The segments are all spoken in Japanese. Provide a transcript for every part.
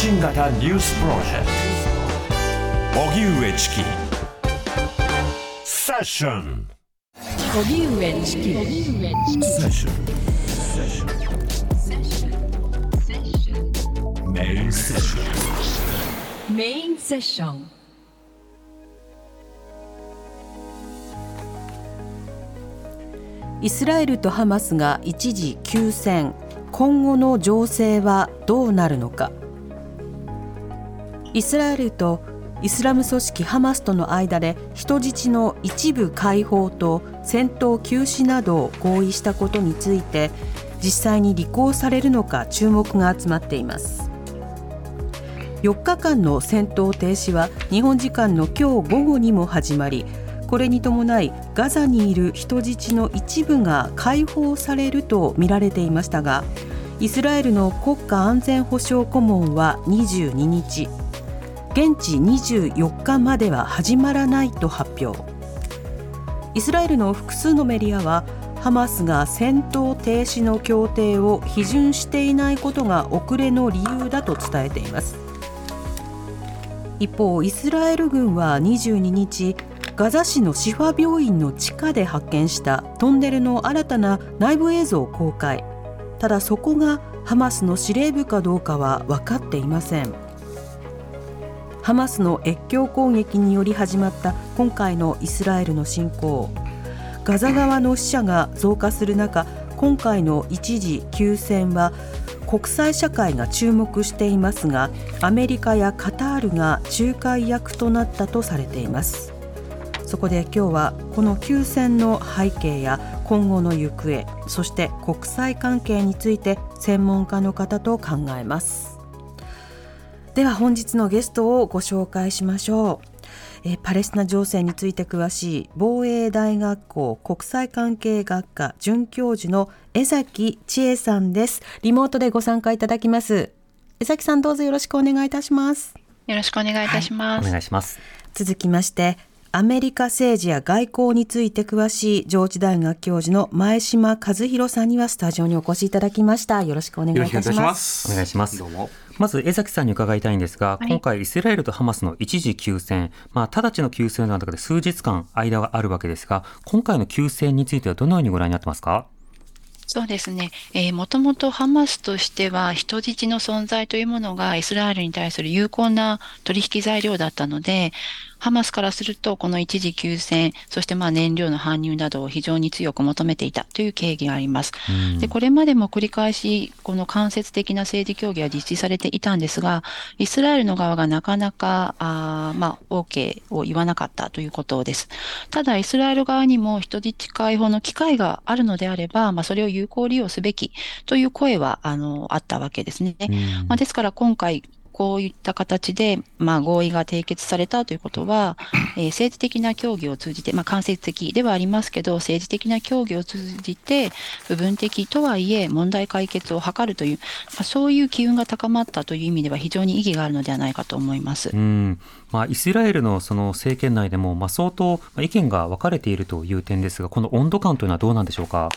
信型ニュースプロジェクト。荻上チキ。セッション。荻上チキ。セッション。メインセッション。メインセッション。イスラエルとハマスが一時休戦。今後の情勢はどうなるのかイスラエルとイスラム組織ハマスとの間で人質の一部解放と戦闘休止などを合意したことについて実際に履行されるのか注目が集まっています。4日間の戦闘停止は日本時間の今日午後にも始まりこれに伴いガザにいる人質の一部が解放されると見られていましたがイスラエルの国家安全保障顧問は22日現地24日までは始まらないと発表。イスラエルの複数のメディアはハマスが戦闘停止の協定を批准していないことが遅れの理由だと伝えています。一方イスラエル軍は22日ガザ市のシファ病院の地下で発見したトンネルの新たな内部映像を公開。ただそこがハマスの司令部かどうかは分かっていません。ハマスの越境攻撃により始まった今回のイスラエルの侵攻。ガザ側の死者が増加する中今回の一時休戦は国際社会が注目していますがアメリカやカタールが仲介役となったとされています。そこで今日はこの休戦の背景や今後の行方そして国際関係について専門家の方と考えます。では本日のゲストをご紹介しましょう。えパレスチナ情勢について詳しい防衛大学校国際関係学科准教授の江崎千恵さんです。リモートでご参加いただきます。江崎さんどうぞよろしくお願いいたします。よろしくお願いいたします、お願いします。続きましてアメリカ政治や外交について詳しい上智大学教授の前島和弘さんにはスタジオにお越しいただきました。よろしくお願いいたします。お願いします。どうも。まず江崎さんに伺いたいんですが、はい今回イスラエルとハマスの一時休戦、まあ直ちの休戦の中で数日間間があるわけですが、今回の休戦についてはどのようにご覧になってますか？そうですね、えー、もともとハマスとしては人質の存在というものがイスラエルに対する有効な取引材料だったので、ハマスからするとこの一時休戦、そしてまあ燃料の搬入などを非常に強く求めていたという経緯があります。で、これまでも繰り返しこの間接的な政治協議は実施されていたんですが、イスラエルの側がなかなか、あーまあ、OK を言わなかったということです。ただ、イスラエル側にも人質解放の機会があるのであれば、まあ、それを有効利用すべきという声は、あの、あったわけですね。まあ、ですから今回、こういった形で、まあ、合意が締結されたということは、えー政治的な協議を通じて、まあ、間接的ではありますけど、政治的な協議を通じて、部分的とはいえ問題解決を図るという、まあ、そういう機運が高まったという意味では非常に意義があるのではないかと思います。うんまあ、イスラエルのその政権内でも、まあ、相当まあ意見が分かれているという点ですが、この温度感というのはどうなんでしょうか？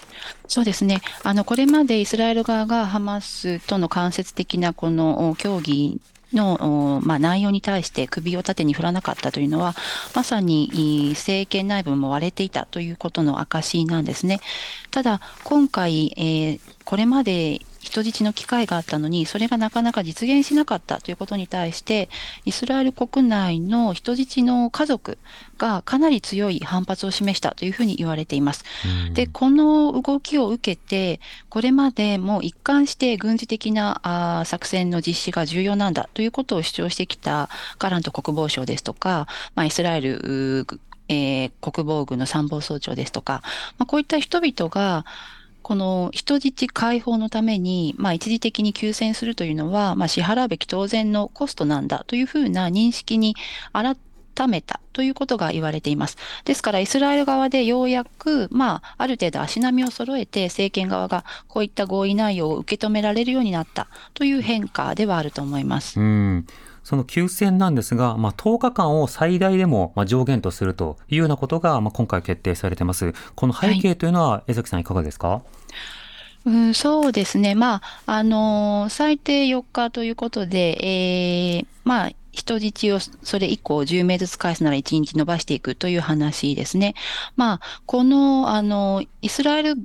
そうですね。あの、これまでイスラエル側がハマスとの間接的なこのお協議の、まあ、内容に対して首を縦に振らなかったというのは、まさに政権内部も割れていたということの証なんですね。ただ、今回、えーこれまで人質の機会があったのに、それがなかなか実現しなかったということに対して、イスラエル国内の人質の家族がかなり強い反発を示したというふうに言われています。で、この動きを受けて、これまでも一貫して軍事的なあー作戦の実施が重要なんだということを主張してきたガラント国防省ですとか、まあ、イスラエル、えー国防軍の参謀総長ですとか、まあ、こういった人々が、この人質解放のために、まあ、一時的に休戦するというのは、まあ、支払うべき当然のコストなんだというふうな認識に改めたということが言われています。ですから、イスラエル側でようやく、まあ、ある程度足並みを揃えて、政権側がこういった合意内容を受け止められるようになったという変化ではあると思います。うんその休戦なんですが、まあ、10日間を最大でもまあ上限とするというようなことがまあ今回決定されてます。この背景というのは、江崎さんいかがですか？うん、そうですね。まあ、あのー最低4日ということで、えーまあ、人質をそれ以降10名ずつ返すなら1日伸ばしていくという話ですね。まあ、この、あの、イスラエル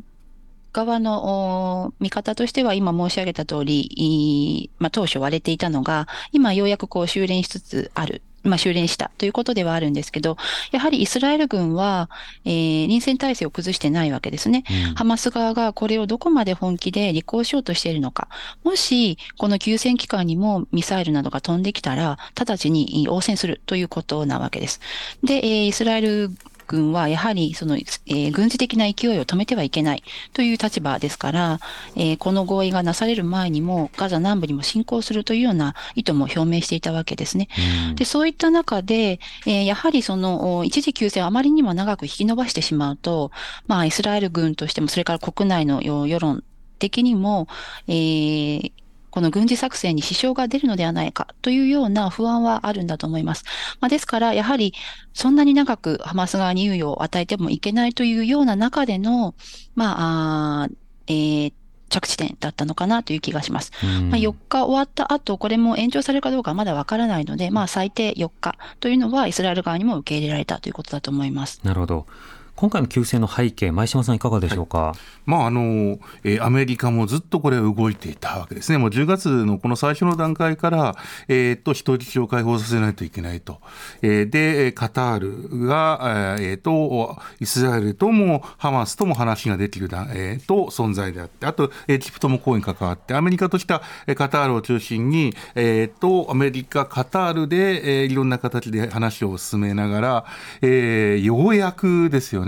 側のお見方としては今申し上げた通り、いまあ、当初割れていたのが、今ようやくこう修練しつつある。まあ、修練したということではあるんですけど、やはりイスラエル軍は、えー臨戦態勢を崩してないわけですね。ハマス側がこれをどこまで本気で履行しようとしているのか。もし、この休戦期間にもミサイルなどが飛んできたら、直ちに応戦するということなわけです。で、えーイスラエル軍はやはりその、えー軍事的な勢いを止めてはいけないという立場ですから、えーこの合意がなされる前にもガザ南部にも侵攻するというような意図も表明していたわけですね。で、そういった中で、えーやはりそのお一時休戦をあまりにも長く引き延ばしてしまうと、まあ、イスラエル軍としても、それから国内のよ世論的にも、えーこの軍事作戦に支障が出るのではないかというような不安はあるんだと思います。まあ、ですから、やはりそんなに長くハマス側に猶予を与えてもいけないというような中での、まあ、えー着地点だったのかなという気がします。うんまあ、4日終わった後、これも延長されるかどうかはまだわからないので、まあ、最低4日というのはイスラエル側にも受け入れられたということだと思います。なるほど。今回の休戦の背景、前島さんいかがでしょうか？まああのえーアメリカもずっとこれ動いていたわけですね、もう10月のこの最初の段階から、えー、と人質を解放させないといけないと、えーで、カタールが、えー、とイスラエルともハマスとも話ができる、えー、と存在であって、あとエジプトもこうに関わって、アメリカとしてはカタールを中心に、えー、とアメリカ、カタールで、えーいろんな形で話を進めながら、えーようやくですよね、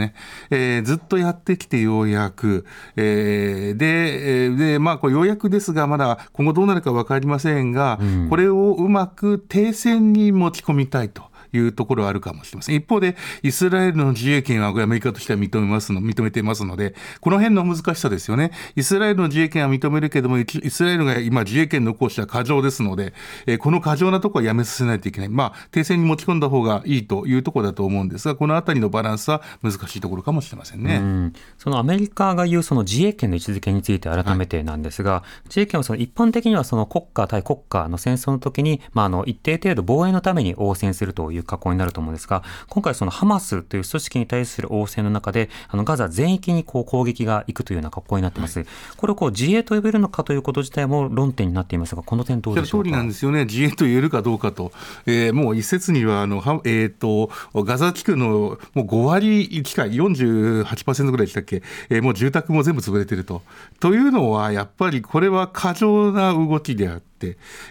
えーずっとやってきてようやく、えーで、えーで、まあ、これようやくですが、まだ今後どうなるか分かりませんが、これをうまく停戦に持ち込みたいと。いうところはあるかもしれません。一方で、イスラエルの自衛権はアメリカとしては認めますの、認めていますので、この辺の難しさですよね。イスラエルの自衛権は認めるけども、イイスラエルが今自衛権の行使は過剰ですので、えーこの過剰なところはやめさせないといけない。まあ、停戦に持ち込んだ方がいいというところだと思うんですが、このあたりのバランスは難しいところかもしれませんね。うんそのアメリカが言うその自衛権の位置づけについて改めてなんですが、自衛権はその一般的にはその国家対国家の戦争の時に、まあ、あの一定程度防衛のために応戦するという格好になると思うんですが、今回そのハマスという組織に対する応戦の中で、あのガザ全域にこう攻撃が行くというような格好になっています。これをこう自衛と呼べるのかということ自体も論点になっていますが、この点どうでしょうか？なんですよね、自衛と言えるかどうかと、えーもう一説にはあの、はえー、とガザ地区のもう5割近い、48%ぐらいでしたっけ、えーもう住宅も全部潰れてると。というのは、やっぱりこれは過剰な動きであって、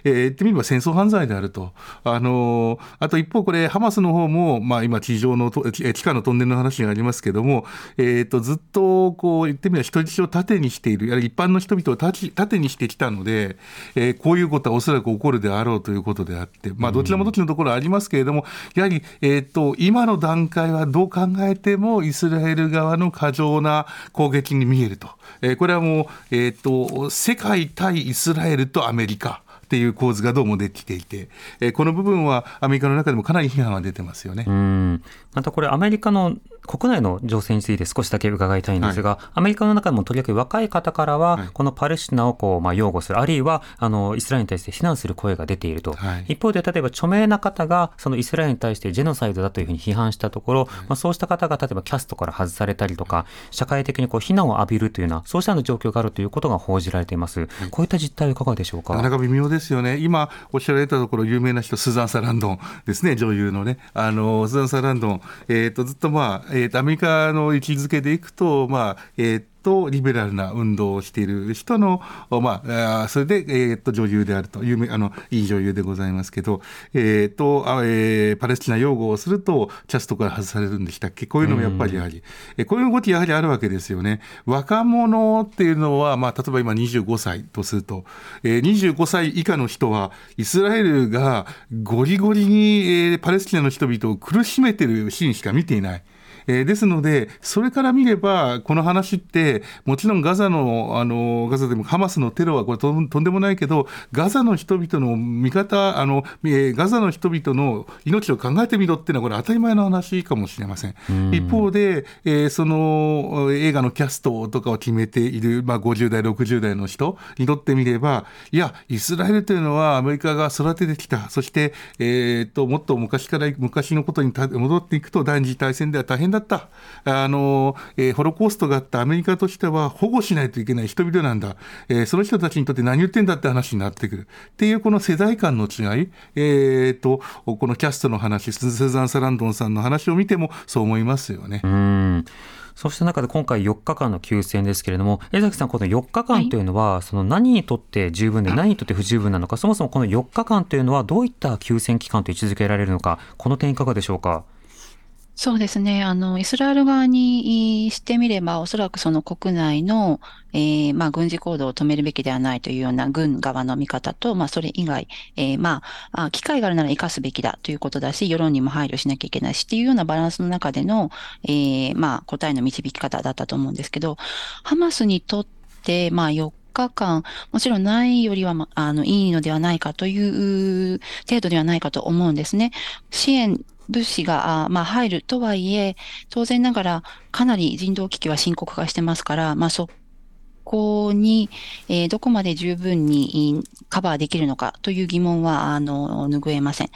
えー言ってみれば戦争犯罪であると、あのーあと一方、これ、ハマスの方も、まあ、今、地上の、地下のトンネルの話がありますけども、えー、とずっとこう言ってみれば人質を盾にしている、やはり一般の人々を盾にしてきたので、えーこういうことはおそらく起こるであろうということであって、まあ、どちらもどっちのところありますけれども、やはり、えー、と今の段階はどう考えても、イスラエル側の過剰な攻撃に見えると、えーこれはもう、えー、と世界対イスラエルとアメリカ。っていう構図がどうもできていて、えーこの部分はアメリカの中でもかなり批判が出てますよね。またこれ、アメリカの国内の情勢について少しだけ伺いたいんですが、アメリカの中でもとりわけ若い方からは、はいこのパレスチナをこう、まあ、擁護する、あるいはあのイスラエルに対して非難する声が出ていると、はい一方で、例えば著名な方がそのイスラエルに対してジェノサイドだというふうに批判したところ、まあ、そうした方が例えばキャストから外されたりとか、社会的にこう非難を浴びるというような、そうしたような状況があるということが報じられています。こういった実態はいかがでしょうか？なかなか微妙ですよね。今おっしゃられたところ、有名な人、スザン・サランドンですね、女優のね。あの、スザン・サランドン、えっ、と、ずっとまあ、えっ、と、アメリカの位置づけでいくと、まあ、えっ、と、リベラルな運動をしている人の、まあ、あーそれで、えっ、と、女優であると、有名、あの、いい女優でございますけど、えっ、と、あえーパレスチナ擁護をすると、キャストから外されるんでしたっけ？こういうのもやっぱりやはり、えこういう動きやはりあるわけですよね。若者っていうのは、まあ、例えば今25歳とすると、えー25歳以下の人は、イスラエルがゴリゴリに、えーパレスチナの人々を苦しめてるシーンしか見ていない。えーですので、それから見れば、この話って、もちろんガザの、あのガザでもハマスのテロはこれとんとんでもないけど、ガザの人々の味方、あのえーガザの人々の命を考えてみろっていうのは、これ、当たり前の話かもしれません。一方で、えーその映画のキャストとかを決めている、まあ、50代、60代の人にとってみれば、いや、イスラエルというのはアメリカが育ててきた、そして、えーっともっと昔から昔のことにた戻っていくと、第二次大戦では大変だった、あのえーホロコーストがあったアメリカとしては、保護しないといけない人々なんだ、えーその人たちにとって何言ってんだって話になってくる。っていうこの世代間の違い、えーっとこのキャストの話、スーザン・サランドンさんの話を見てもそう思いますよね。うんそうした中で今回4日間の休戦ですけれども、江崎さん、この4日間というのは、その何にとって十分で何にとって不十分なのか、そもそもこの4日間というのはどういった休戦期間と位置づけられるのか、この点いかがでしょうか？そうですね。あの、イスラエル側にしてみれば、おそらくその国内の、えーまあ、軍事行動を止めるべきではないというような軍側の見方と、まあ、それ以外、えーまあ、機会があるなら生かすべきだということだし、世論にも配慮しなきゃいけないしっていうようなバランスの中での、えーまあ、答えの導き方だったと思うんですけど、ハマスにとって、まあ、4日間、もちろんないよりは、まあの、いいのではないかという程度ではないかと思うんですね。支援物資が、あまあ、入るとはいえ、当然ながらかなり人道危機は深刻化してますから、まあ、そこに、えーどこまで十分にいカバーできるのかという疑問は、あの、拭えません。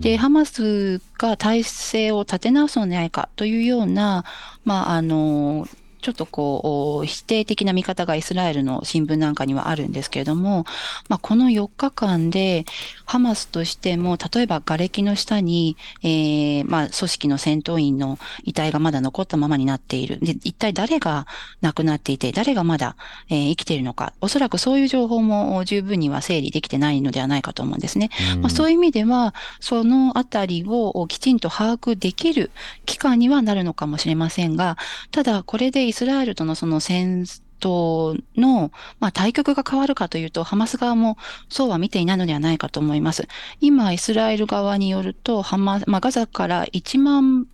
で、ハマスが体制を立て直すのではないかというような、まあ、あの、ちょっとこう、否定的な見方がイスラエルの新聞なんかにはあるんですけれども、まあ、この4日間で、ハマスとしても、例えば瓦礫の下に、えーまあ、組織の戦闘員の遺体がまだ残ったままになっている。で、一体誰が亡くなっていて、誰がまだ、えー生きているのか。おそらくそういう情報も十分には整理できてないのではないかと思うんですね。まあ、そういう意味では、そのあたりをきちんと把握できる期間にはなるのかもしれませんが、ただこれでイススラエルとのその戦闘の、まあ、対局が変わるかというと、ハマス側もそうは見ていないのではないかと思います。今、イスラエル側によると、ハマまあ、ガザから1万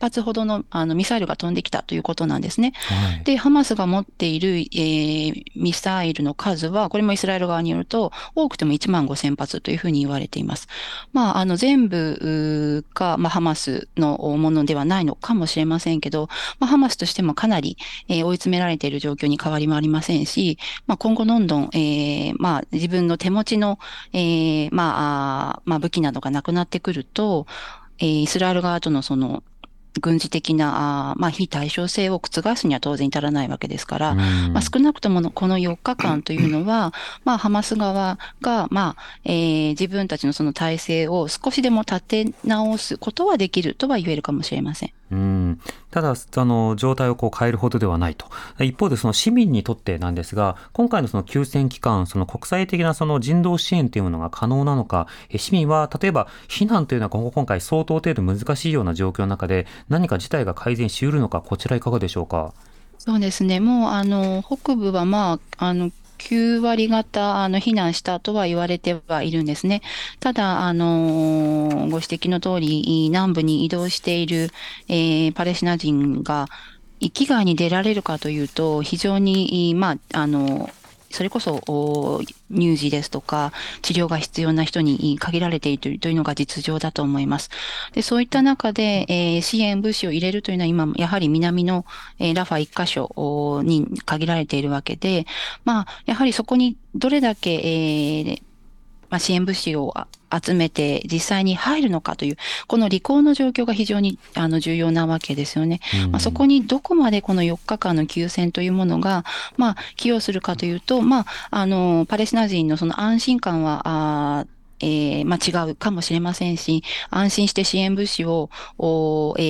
発ほどのあのミサイルが飛んできたということなんですね。はいで、ハマスが持っている、えーミサイルの数は、これもイスラエル側によると、多くても1万5千発というふうに言われています。まあ、あの、全部が、まあ、ハマスのものではないのかもしれませんけど、まあ、ハマスとしてもかなり、えー追い詰められている状況に変わりもありませんし、まあ、今後どんどん、えーまあ、自分の手持ちの、えーまあ、まあ、武器などがなくなってくると、えーイスラエル側とのその、軍事的な、あーまあ、非対称性を覆すには当然至らないわけですから、うんまあ、少なくとものこの4日間というのは、まあ、ハマス側が、まあ、えー自分たちのその体制を少しでも立て直すことはできるとは言えるかもしれません。うんただ、あの状態をこう変えるほどではないと。一方で、その市民にとってなんですが、今回のその休戦期間、その国際的なその人道支援というものが可能なのか、市民は例えば避難というのは今後今回相当程度難しいような状況の中で、何か事態が改善しうるのか、こちらいかがでしょうか？そうですね。もう、あの、北部は、まあ、あの、9割方、あの、避難したとは言われてはいるんですね。ただ、あの、ご指摘の通り、南部に移動している、えーパレスチナ人が、域外に出られるかというと、非常に、まあ、あの、それこそ、乳児ですとか、治療が必要な人に限られているというのが実情だと思います。で、そういった中で、えー支援物資を入れるというのは今、やはり南の、えーラファ1箇所に限られているわけで、まあ、やはりそこにどれだけ、えーまあ、支援物資をあ集めて実際に入るのかという、この履行の状況が非常にあの重要なわけですよね。まあ、そこにどこまでこの4日間の休戦というものが、まあ、寄与するかというと、まあ、あの、パレスチナ人のその安心感は、あーえーまあ、違うかもしれませんし、安心して支援物資を、え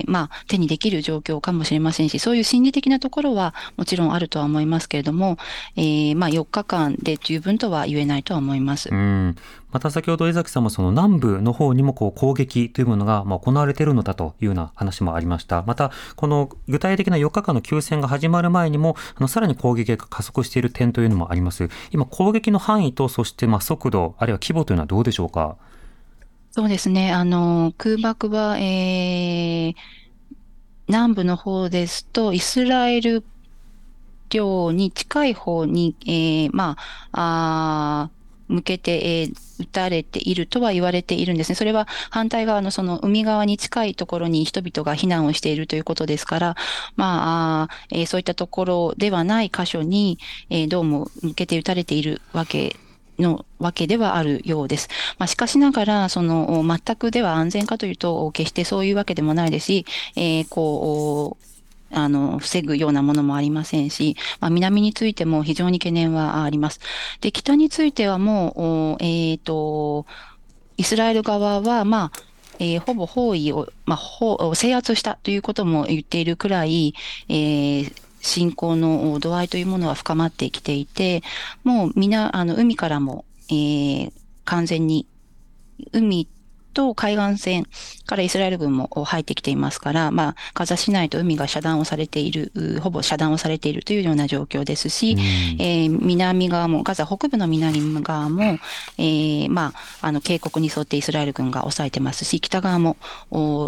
ーまあ、手にできる状況かもしれませんし、そういう心理的なところはもちろんあるとは思いますけれども、えーまあ、4日間で十分とは言えないとは思います。うんまた先ほど江崎さんもその南部の方にもこう攻撃というものがま行われているのだというような話もありました。また、この具体的な4日間の休戦が始まる前にも、あのさらに攻撃が加速している点というのもあります。今、攻撃の範囲と、そしてま速度、あるいは規模というのはどうでしょうか？そうですね。あの、空爆は、えー南部の方ですと、イスラエル領に近い方に、えー、まあ、あ向けて、えー、撃たれているとは言われているんですね。それは反対側のその海側に近いところに人々が避難をしているということですから、まあ、えー、そういったところではない箇所に、えー、どうも向けて撃たれているわけのわけではあるようです。まあ、しかしながら、その、全くでは安全かというと、決してそういうわけでもないですし、えー、こう、あの、防ぐようなものもありませんし、まあ、南についても非常に懸念はあります。で、北についてはもう、えっ、ー、と、イスラエル側は、まあ、えー、ほぼ包囲を、まあ、制圧したということも言っているくらい、えー、侵攻の度合いというものは深まってきていて、もうみな、あの、海からも、えー、完全に、海と海岸線からイスラエル軍も入ってきていますから、まあ、ガザ市内と海が遮断をされている、ほぼ遮断をされているというような状況ですし、うん、えー、南側も、ガザ北部の南側も、えー、まあ、あの、渓谷に沿ってイスラエル軍が抑えてますし、北側も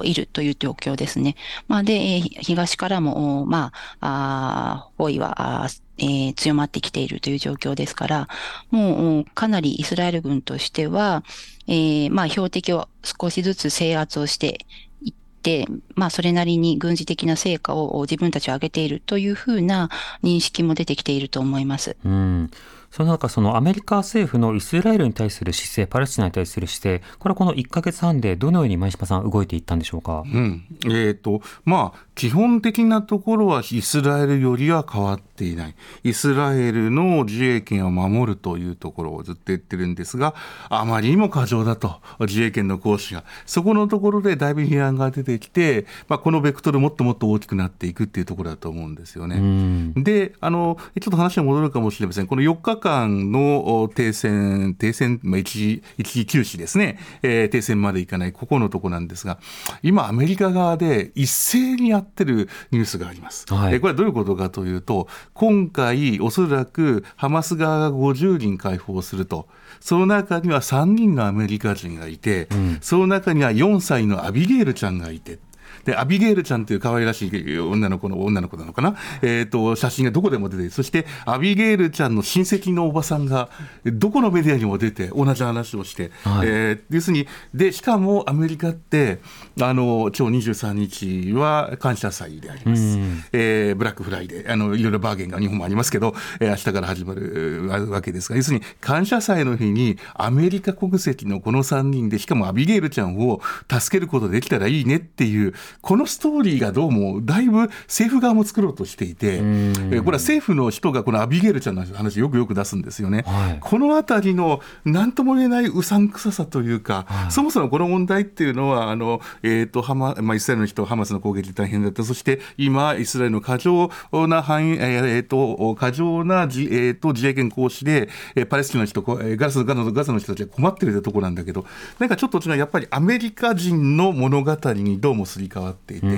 いるという状況ですね。まあ、で、東からも、まあ、あ包囲は、えー、強まってきているという状況ですから、もうかなりイスラエル軍としては、えー、まあ標的を少しずつ制圧をしていって、まあそれなりに軍事的な成果を自分たちは上げているというふうな認識も出てきていると思います。うんその中、そのアメリカ政府のイスラエルに対する姿勢、パレスチナに対する姿勢、これはこの1か月半でどのように前島さん、動いていったんでしょうか？うん、えっ、ー、と、まあ、基本的なところはイスラエルよりは変わっていない。イスラエルの自衛権を守るというところをずっと言ってるんですが、あまりにも過剰だと、自衛権の行使が。そこのところでだいぶ批判が出てきて、まあ、このベクトルもっともっと大きくなっていくっていうところだと思うんですよね。で、あの、ちょっと話が戻るかもしれません。この4日間の停戦、停戦、まあ、一時、一時休止ですね、えー、停戦までいかない、ここのとこなんですが、今、アメリカ側で一斉にやってるニュースがあります。はい、えこれはどういうことかというと、今回、おそらくハマス側が50人解放すると。その中には3人のアメリカ人がいて、うん、その中には4歳のアビゲールちゃんがいて、で、アビゲールちゃんという可愛らしい女の子の、女の子なのかな？えっ、ー、と、写真がどこでも出て、そしてアビゲールちゃんの親戚のおばさんが、どこのメディアにも出て、同じ話をして、はい、えー、要するに、で、しかもアメリカって、あの、今日23日は感謝祭であります。うん、えー、ブラックフライデー、あの、いろいろバーゲンが日本もありますけど、えー、明日から始まるわけですが、要するに、感謝祭の日にアメリカ国籍のこの3人で、しかもアビゲールちゃんを助けることできたらいいねっていう、このストーリーがどうもだいぶ政府側も作ろうとしていて、これは政府の人がこのアビゲールちゃんの話よくよく出すんですよね。はい、このあたりの何とも言えないうさんくささというか、はい、そもそもこの問題っていうのは、あの、えっ、ー、と、ハマ、まあ、イスラエルの人、ハマスの攻撃大変だった。そして今、イスラエルの過剰な範囲、えっ、ー、と、過剰な自,、えーと、自衛権行使で、えー、パレスチナの人、ガラスガザのガザの人たちが困ってるところなんだけど、なんかちょっと違う、やっぱりアメリカ人の物語にどうもすり替わっていて、え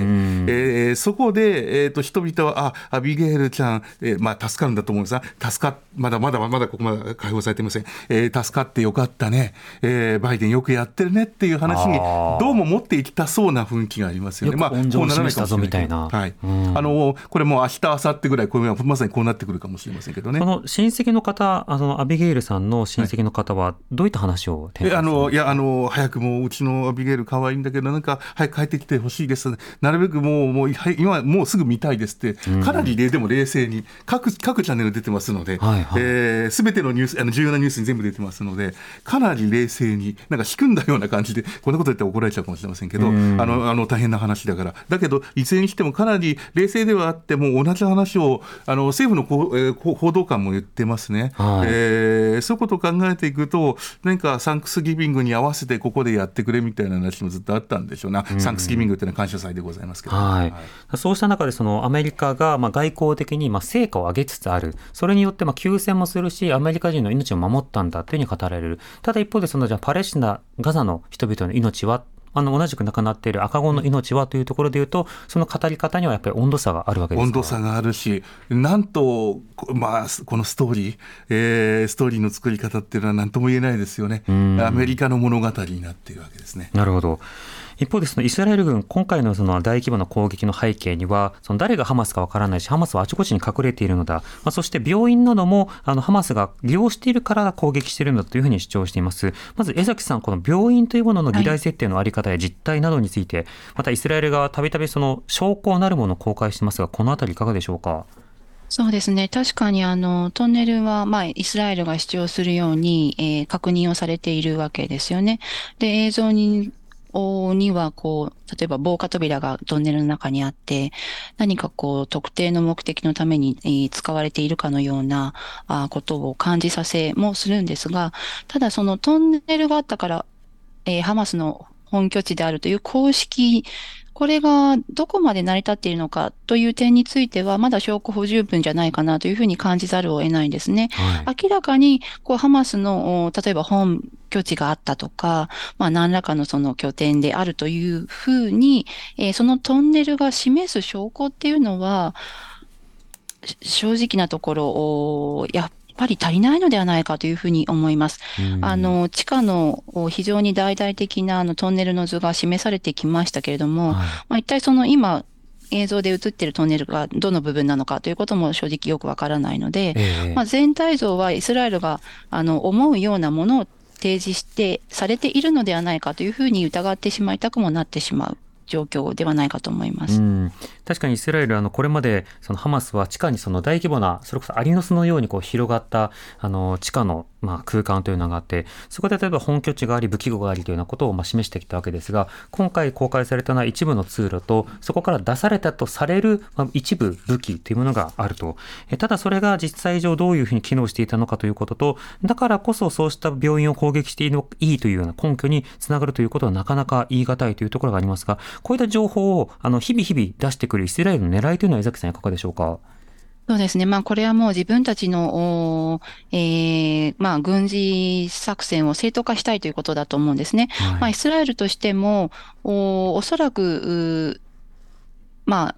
ー、そこで、えーと、人々はあアビゲールちゃん、えーまあ、助かるんだと思うんですが助かまだまだまだここまで解放されていません、えー、助かってよかったね、えー、バイデンよくやってるねっていう話にどうも持っていきたそうな雰囲気がありますよね。まあ、こうならないかもしれない。はい、あのこれも明日明後日ぐらいこれまさにこうなってくるかもしれませんけどね。その親戚の方あのアビゲールさんの親戚の方はどういった話を展開あのいやあの早くもうちのアビゲール可愛いんだけどなんか早く帰ってきてほしいですなるべくもうもう今もうすぐ見たいですって、かなりでも冷静に各各チャンネル出てますので、はいはい、えー、全てのニュースあの重要なニュースに全部出てますのでかなり冷静になんか仕組んだような感じでこんなこと言って怒られちゃうかもしれませんけど、あのあの大変な話だから。だけどいずれにしてもかなり冷静ではあっても同じ話をあの政府のこ、えー、報道官も言ってますね、はい、えー、そういうことを考えていくと何かサンクスギビングに合わせてここでやってくれみたいな話もずっとあったんでしょうな、サンクスギビングっていうのは感謝祭でございますけど、はい、はい、そうした中でそのアメリカがまあ外交的にまあ成果を上げつつある。それによってまあ休戦もするし、アメリカ人の命を守ったんだというふうに語られる。ただ一方でそのじゃパレスチナ、ガザの人々の命はあの同じく亡くなっている赤子の命はというところでいうと、その語り方にはやっぱり温度差があるわけです温度差があるし、なんと、まあ、このストーリー、えー、ストーリーの作り方っていうのは何とも言えないですよね。アメリカの物語になっているわけですね。なるほど。一方でそのイスラエル軍、今回のその大規模な攻撃の背景には、その誰がハマスかわからないし、ハマスはあちこちに隠れているのだ、まあ、そして病院などもあのハマスが利用しているから攻撃しているんだというふうに主張しています。まず江崎さん、この病院というものの議題設定のあり方や実態などについて、またイスラエル側たびたびその証拠なるものを公開してますが、このあたりいかがでしょうか？そうですね。確かに、あの、トンネルは、まあ、イスラエルが主張するように、えー確認をされているわけですよね。で、映像に、おには、こう、例えば防火扉がトンネルの中にあって、何かこう、特定の目的のために、使われているかのような、ことを感じさせもするんですが、ただそのトンネルがあったから、えーハマスの本拠地であるという公式、これがどこまで成り立っているのかという点については、まだ証拠不十分じゃないかなというふうに感じざるを得ないんですね。はい。明らかに、こう、ハマスの、お例えば本拠地があったとか、まあ、何らかのその拠点であるというふうに、えーそのトンネルが示す証拠っていうのは、し正直なところ、おやっぱり足りないのではないかというふうに思います。うんあの、地下のお非常に大々的なあのトンネルの図が示されてきましたけれども、はいまあ、一体その今、映像で映っているトンネルがどの部分なのかということも正直よくわからないので、ええまあ、全体像はイスラエルがあの思うようなものを提示してされているのではないかというふうに疑ってしまいたくもなってしまう状況ではないかと思います。確かにイスラエルあのこれまでそのハマスは地下にその大規模なそれこそアリの巣のようにこう広がったあの地下のまあ空間というのがあってそこで例えば本拠地があり武器庫がありというようなことをまあ示してきたわけですが今回公開されたのは一部の通路とそこから出されたとされるまあ一部武器というものがあると。えただそれが実際上どういうふうに機能していたのかということとだからこそそうした病院を攻撃していいというような根拠につながるということはなかなか言い難いというところがありますがこういった情報をあの日々日々出してくるイスラエルの狙いというのは江崎さんいかがでしょうか？そうですね。まあ、これはもう自分たちの、えーまあ、軍事作戦を正当化したいということだと思うんですね。はいまあ、イスラエルとしても、おおそらく、まあ、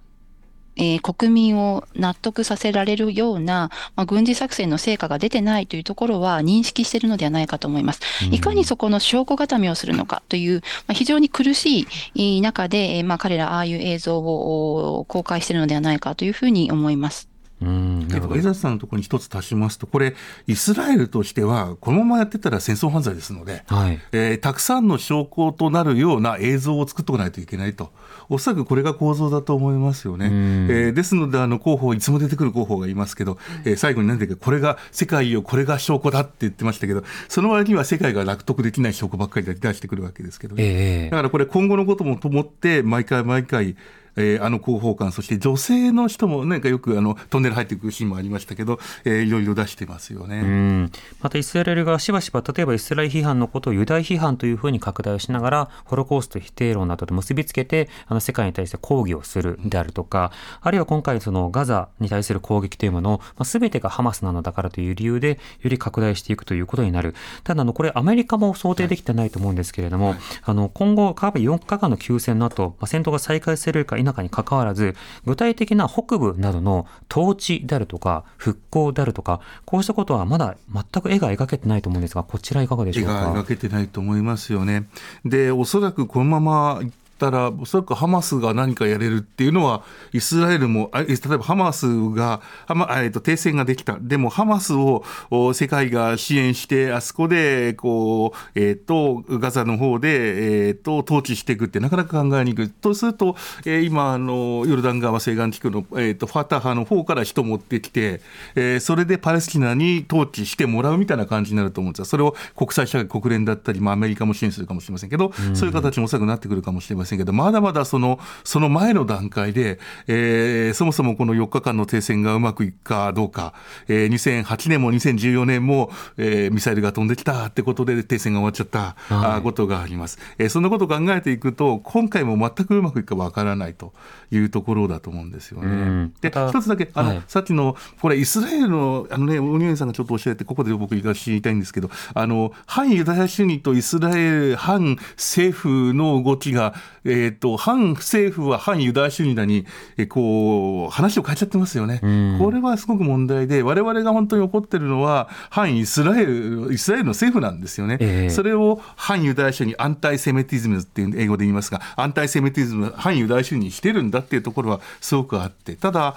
えー国民を納得させられるような、まあ、軍事作戦の成果が出てないというところは認識しているのではないかと思います。いかにそこの証拠固めをするのかという、まあ、非常に苦しいえー中で、えーまあ、彼らああいう映像をお公開しているのではないかというふうに思います。うんなるほど江崎さんのところに一つ足しますと、これ、イスラエルとしては、このままやってたら戦争犯罪ですので、はいえーたくさんの証拠となるような映像を作っておかないといけないと、おそらくこれが構造だと思いますよね。んえーですので、あの候補、いつも出てくる候補がいますけど、えー最後に何だっけ、これが世界よ、これが証拠だって言ってましたけど、その割には世界が納得できない証拠ばっかり出してくるわけですけどね。ええだからこれ、今後のこともと思って、毎回毎回、えーあの広報官、そして女性の人も、なんかよくあのトンネル入っていくシーンもありましたけど、えーいろいろ出してますよね。うん。またイスラエルがしばしば例えばイスラエル批判のことをユダヤ批判というふうに拡大をしながらホロコースト否定論などと結びつけてあの世界に対して抗議をするであるとかあるいは今回そのガザに対する攻撃というものを、まあ、全てがハマスなのだからという理由でより拡大していくということになる。ただあのこれアメリカも想定できてないと思うんですけれども、あの今後カーブ4日間の休戦の後、まあ、戦闘が再開されるか否中にかかわらず具体的な北部などの統治であるとか復興であるとかこうしたことはまだ全く絵が描けてないと思うんですがこちらいかがでしょうか？が描けてないと思いますよね。で、おそらくこのままたら、おそらくハマスが何かやれるっていうのは、イスラエルも、あ例えばハマスが、ハマえーと停戦ができた。でもハマスをお世界が支援して、あそこで、こう、えっ、と、ガザの方で、えっ、と、統治していくってなかなか考えにくい。とすると、えー今、あの、ヨルダン川西岸地区の、えっ、と、ファタハの方から人持ってきて、えーそれでパレスチナに統治してもらうみたいな感じになると思うんですよ。それを国際社会、国連だったり、まあ、アメリカも支援するかもしれませんけど、そういう形もおそらくなってくるかもしれませんけど、まだまだその、その前の段階で、えーそもそもこの4日間の停戦がうまくいくかどうか、えー2008年も2014年も、えーミサイルが飛んできたってことで停戦が終わっちゃった、はいあことがあります。えーそんなことを考えていくと、今回も全くうまくいくかわからないというところだと思うんですよね。うんで、一つだけ、あの、はいさっきの、これ、イスラエルの、あのね、オニオンさんがちょっとおっしゃって、ここで僕言い知りたいんですけど、あの、反ユダヤ主義とイスラエル、反政府の動きが、えー、と反政府は反ユダヤ主義だに、えーこう話を変えちゃってますよね。うんこれはすごく問題で、我々が本当に怒ってるのは、反イスラエル、イスラエルの政府なんですよね。ええそれを反ユダヤ主義、アンタイセメティズムっていう英語で言いますが、アンタイセメティズム、反ユダヤ主義にしてるんだっていうところはすごくあって、ただ、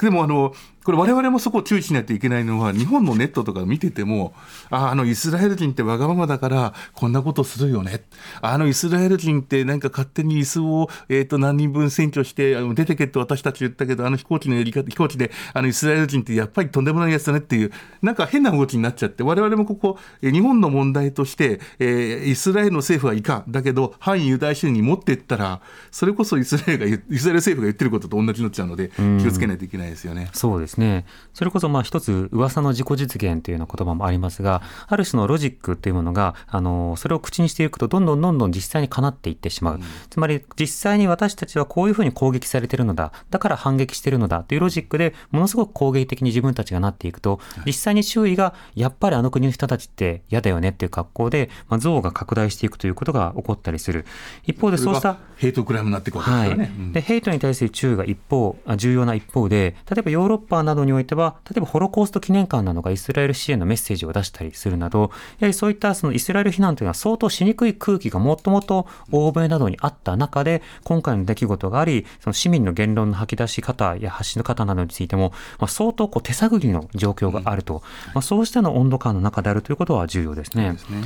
でもあの、これ我々もそこを注意しないといけないのは、日本のネットとか見てても、ああのイスラエル人ってわがままだから、こんなことするよね。あのイスラエル人ってなんか勝手に椅子を、えー、と何人分占拠して、出てけって私たち言ったけど、あの飛行機のやり方、飛行機であのイスラエル人ってやっぱりとんでもないやつだねっていう、なんか変な動きになっちゃって、我々もここ、えー日本の問題として、えーイスラエルの政府はいかん。だけど、反ユダヤ主義に持っていったら、それこそイスラエルがイスラエル政府が言ってることと同じになっちゃうので、気をつけないといけないですよね。そうですね。それこそまあ一つ噂の自己実現というような言葉もありますが、ある種のロジックというものが、あの、それを口にしていくとどんどんどんどん実際にかなっていってしまう。つまり実際に私たちはこういうふうに攻撃されてるのだ。だから反撃してるのだというロジックでものすごく攻撃的に自分たちがなっていくと、実際に周囲がやっぱりあの国の人たちって嫌だよねっていう格好で、まあ、憎悪が拡大していくということが起こったりする。一方でそうしたヘイトクライムになっていくわけですね。うんでヘイトに対する注意が一方あ重要な一方で例えばヨーロッパなどにおいては例えばホロコースト記念館などがイスラエル支援のメッセージを出したりするなどやはりそういったそのイスラエル非難というのは相当しにくい空気がもともと欧米などにあった中で今回の出来事がありその市民の言論の吐き出し方や発信の方などについても、まあ、相当こう手探りの状況があると、まあ、そうしたの温度感の中であるということは重要ですね。ですね。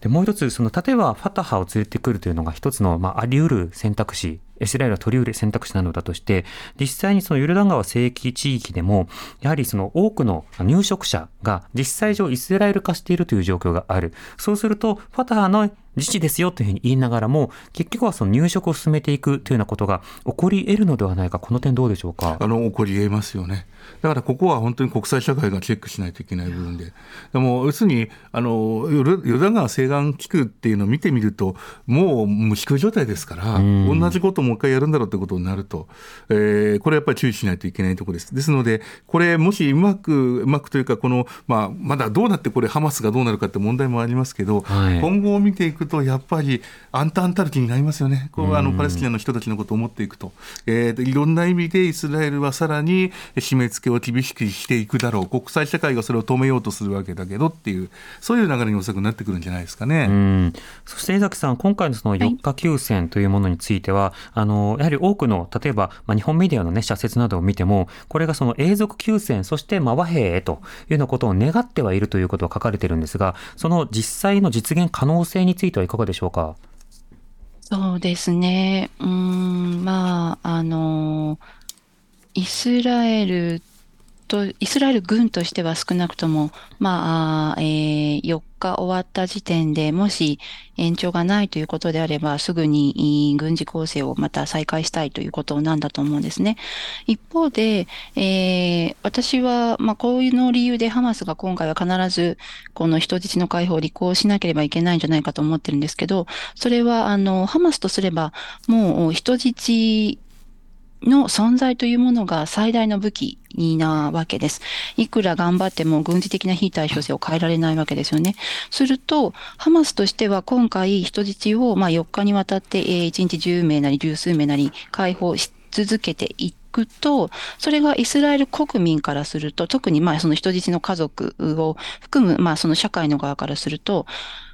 でもう一つ、その例えばファタハを連れてくるというのが一つの、まあ、あり得る選択肢、イスラエルは取り入れ選択肢なのだとして、実際にそのヨルダン川西域地域でも、やはりその多くの入植者が実際上イスラエル化しているという状況がある。そうすると、ファタハの自治ですよというふうに言いながらも、結局はその入植を進めていくというようなことが起こり得るのではないか、この点どうでしょうか？あの起こり得ますよね。だからここは本当に国際社会がチェックしないといけない部分で、でも要するにあのヨルヨルダン川西岸地区っていうのを見てみると、もう無縮状態ですから、ん同じことをもう一回やるんだろうということになると、えーこれやっぱり注意しないといけないところです。ですので、これ、もしうまく、うまくというか、この、まあ、まだどうなってこれ、ハマスがどうなるかって問題もありますけど、はい今後を見ていくと、やっぱり、あんたあんたる気になりますよね。こうあのパレスチナの人たちのことを思っていくと。えーでいろんな意味でイスラエルはさらに締め付けを厳しくしていくだろう。国際社会がそれを止めようとするわけだけどっていう、そういう流れにおそらくなってくるんじゃないですかね。うんそして江崎さん、今回のその4日休戦というものについては、あのやはり多くの、例えば、まあ、日本メディアの、ね、社説などを見ても、これがその永続休戦、そしてまあ和平へというようなことを願ってはいるということが書かれているんですが、その実際の実現可能性についてはいかがでしょうか？そうですね。うん、まあ、あの、イスラエルと、イスラエル軍としては少なくとも、まあ、えー4日終わった時点でもし延長がないということであれば、すぐに軍事攻勢をまた再開したいということなんだと思うんですね。一方で、えー私は、まあ、こういうの理由でハマスが今回は必ずこの人質の解放を履行しなければいけないんじゃないかと思ってるんですけど、それは、あの、ハマスとすれば、もう人質の存在というものが最大の武器なわけです。いくら頑張っても軍事的な非対称性を変えられないわけですよね。すると、ハマスとしては今回人質をまあ4日にわたって、えー1日10名なり十数名なり解放し続けていくと、それがイスラエル国民からすると、特にまあその人質の家族を含むまあその社会の側からすると、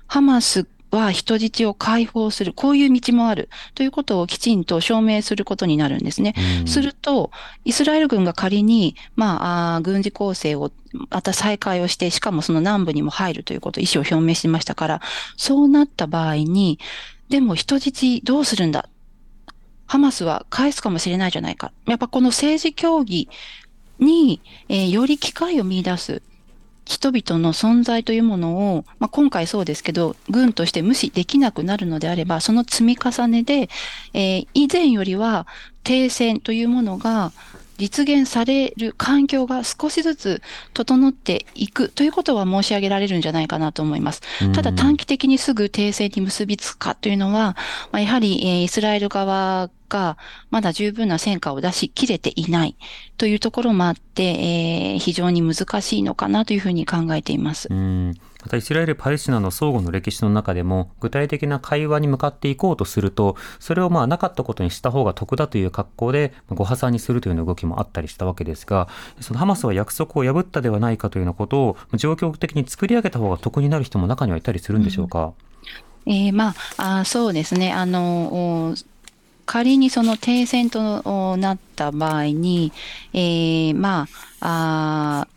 ハマスは人質を解放する、こういう道もあるということをきちんと証明することになるんですね。うんすると、イスラエル軍が仮に、まあ、あー軍事攻勢をまた再開をして、しかもその南部にも入るということ、意思を表明しましたから、そうなった場合に、でも人質どうするんだ？ハマスは返すかもしれないじゃないか。やっぱこの政治協議に、えーより機会を見出す。人々の存在というものを、まあ、今回そうですけど、軍として無視できなくなるのであれば、その積み重ねで、えー以前よりは停戦というものが実現される環境が少しずつ整っていくということは申し上げられるんじゃないかなと思います。ただ短期的にすぐ停戦に結びつくかというのは、まあ、やはり、えーイスラエル側が、まだ十分な戦果を出し切れていないというところもあって、えー非常に難しいのかなというふうに考えていますう。んまたイスラエル・パレスチナの相互の歴史の中でも具体的な会話に向かっていこうとするとそれをまあなかったことにした方が得だという格好でまあご破産にするというような動きもあったりしたわけですがそのハマスは約束を破ったではないかというようなことを状況的に作り上げた方が得になる人も中にはいたりするんでしょうか？えーまあ、あーそうですね。あの、お仮にその停戦となった場合に、えーまあ、あ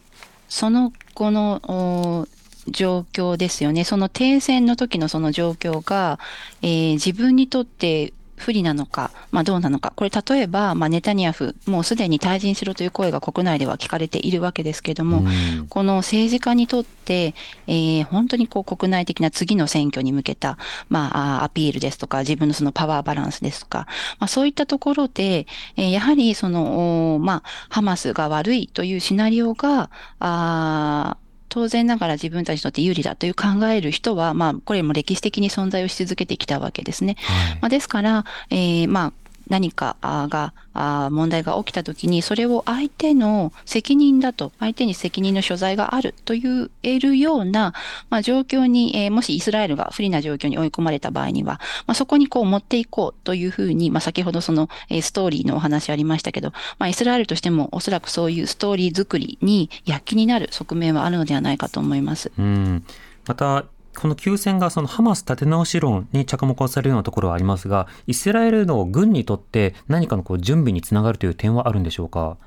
その後の状況ですよね。その停戦の時のその状況が、えー自分にとって不利なのか、まあどうなのか。これ例えば、まあネタニヤフ、もうすでに退陣しろという声が国内では聞かれているわけですけれども、うんこの政治家にとって、えー本当にこう国内的な次の選挙に向けた、まあ、あアピールですとか、自分のそのパワーバランスですとか、まあ、そういったところで、えーやはりその、おまあ、ハマスが悪いというシナリオが、あー当然ながら自分たちにとって有利だという考える人は、まあ、これも歴史的に存在をし続けてきたわけですね。はいまあ、ですから、えーまあ、何かが、問題が起きたときに、それを相手の責任だと、相手に責任の所在があると言えるような、まあ、状況に、えーもしイスラエルが不利な状況に追い込まれた場合には、まあ、そこにこう持っていこうというふうに、まあ、先ほどその、えーストーリーのお話ありましたけど、まあ、イスラエルとしてもおそらくそういうストーリー作りに躍起になる側面はあるのではないかと思います。うんまたこの休戦がそのハマス立て直し論に着目をされるようなところはありますがイスラエルの軍にとって何かのこう準備につながるという点はあるんでしょうか？